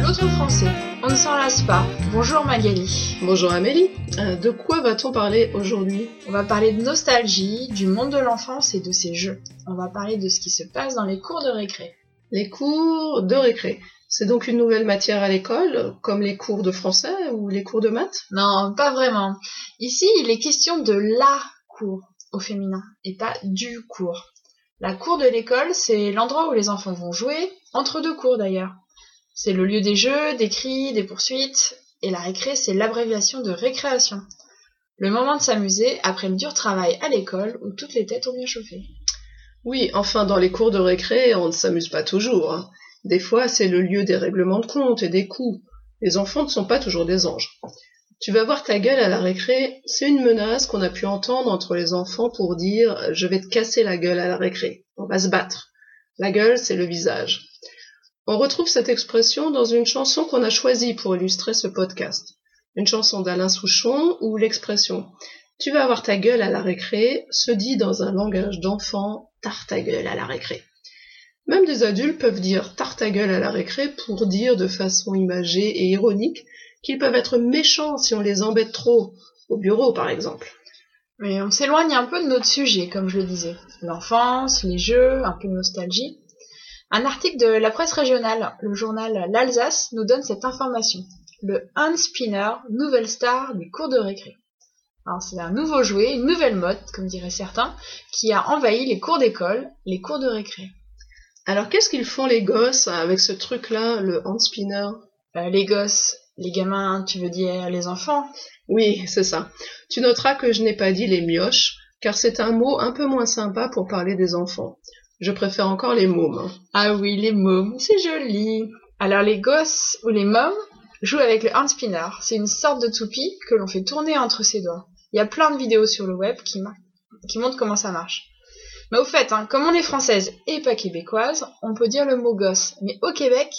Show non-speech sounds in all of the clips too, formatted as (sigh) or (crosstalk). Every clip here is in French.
L'autre français, on ne s'en lasse pas. Bonjour Magali. Bonjour Amélie. Euh, de quoi va-t-on parler aujourd'hui? On va parler de nostalgie, du monde de l'enfance et de ses jeux. On va parler de ce qui se passe dans les cours de récré. Les cours de récré. C'est donc une nouvelle matière à l'école, comme les cours de français ou les cours de maths? Non, pas vraiment. Ici, il est question de la cour au féminin et pas du cours. La cour de l'école, c'est l'endroit où les enfants vont jouer, entre deux cours d'ailleurs. C'est le lieu des jeux, des cris, des poursuites, et la récré, c'est l'abréviation de récréation. Le moment de s'amuser après le dur travail à l'école où toutes les têtes ont bien chauffé. Oui, enfin dans les cours de récré, on ne s'amuse pas toujours. hein. Des fois, c'est le lieu des règlements de compte et des coups. Les enfants ne sont pas toujours des anges. Tu vas voir ta gueule à la récré, c'est une menace qu'on a pu entendre entre les enfants pour dire je vais te casser la gueule à la récré. On va se battre. La gueule, c'est le visage. On retrouve cette expression dans une chanson qu'on a choisie pour illustrer ce podcast. Une chanson d'Alain Souchon où l'expression tu vas avoir ta gueule à la récré se dit dans un langage d'enfant tard ta gueule à la récré. Même des adultes peuvent dire tard ta gueule à la récré pour dire de façon imagée et ironique qu'ils peuvent être méchants si on les embête trop, au bureau par exemple. Mais on s'éloigne un peu de notre sujet, comme je le disais. L'enfance, les jeux, un peu de nostalgie. Un article de la presse régionale, le journal L'Alsace, nous donne cette information. Le Hand Spinner, nouvelle star des cours de récré. Alors c'est un nouveau jouet, une nouvelle mode, comme diraient certains, qui a envahi les cours d'école, les cours de récré. Alors qu'est-ce qu'ils font les gosses avec ce truc-là, le hand spinner? Euh, les gosses, les gamins, tu veux dire les enfants? Oui, c'est ça. Tu noteras que je n'ai pas dit les mioches, car c'est un mot un peu moins sympa pour parler des enfants. Je préfère encore les mômes. hein. Ah oui, les mômes, c'est joli. Alors les gosses ou les mômes jouent avec le hand spinner. C'est une sorte de toupie que l'on fait tourner entre ses doigts. Il y a plein de vidéos sur le web qui montrent comment ça marche. Mais au fait, hein, comme on est française et pas québécoise, on peut dire le mot gosse. Mais au Québec,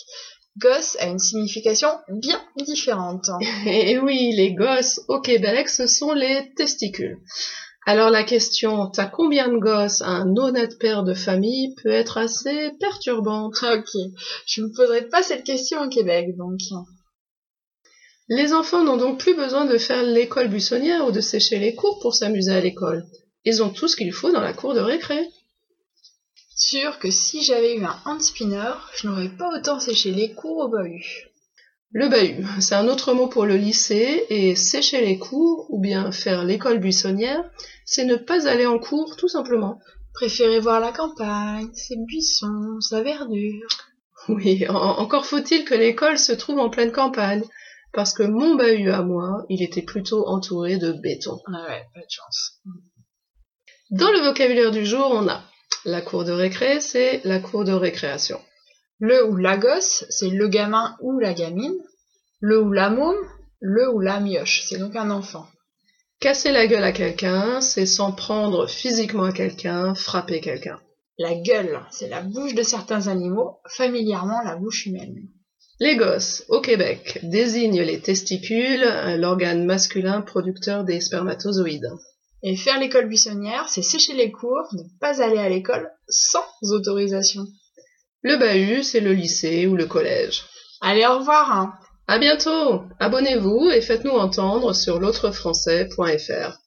gosse a une signification bien différente. (laughs) Et oui, les gosses au Québec, ce sont les testicules. Alors la question t'as combien de gosses? Un honnête père de famille peut être assez perturbante. (laughs) ok, je me poserai pas cette question au Québec, donc. Les enfants n'ont donc plus besoin de faire l'école buissonnière ou de sécher les cours pour s'amuser à l'école. Ils ont tout ce qu'il faut dans la cour de récré. Sûr que si j'avais eu un hand spinner, je n'aurais pas autant séché les cours au bahut. Le bahut, c'est un autre mot pour le lycée, et sécher les cours, ou bien faire l'école buissonnière, c'est ne pas aller en cours tout simplement. Préférez voir la campagne, ses buissons, sa verdure. Oui, en- encore faut-il que l'école se trouve en pleine campagne, parce que mon bahut à moi, il était plutôt entouré de béton. Ah ouais, pas de chance. Dans le vocabulaire du jour, on a la cour de récré, c'est la cour de récréation. Le ou la gosse, c'est le gamin ou la gamine. Le ou la môme, le ou la mioche, c'est donc un enfant. Casser la gueule à quelqu'un, c'est s'en prendre physiquement à quelqu'un, frapper quelqu'un. La gueule, c'est la bouche de certains animaux, familièrement la bouche humaine. Les gosses, au Québec, désignent les testicules, l'organe masculin producteur des spermatozoïdes. Et faire l'école buissonnière, c'est sécher les cours, ne pas aller à l'école sans autorisation. Le bahut, c'est le lycée ou le collège. Allez, au revoir hein. À bientôt! Abonnez-vous et faites-nous entendre sur l'autrefrançais.fr.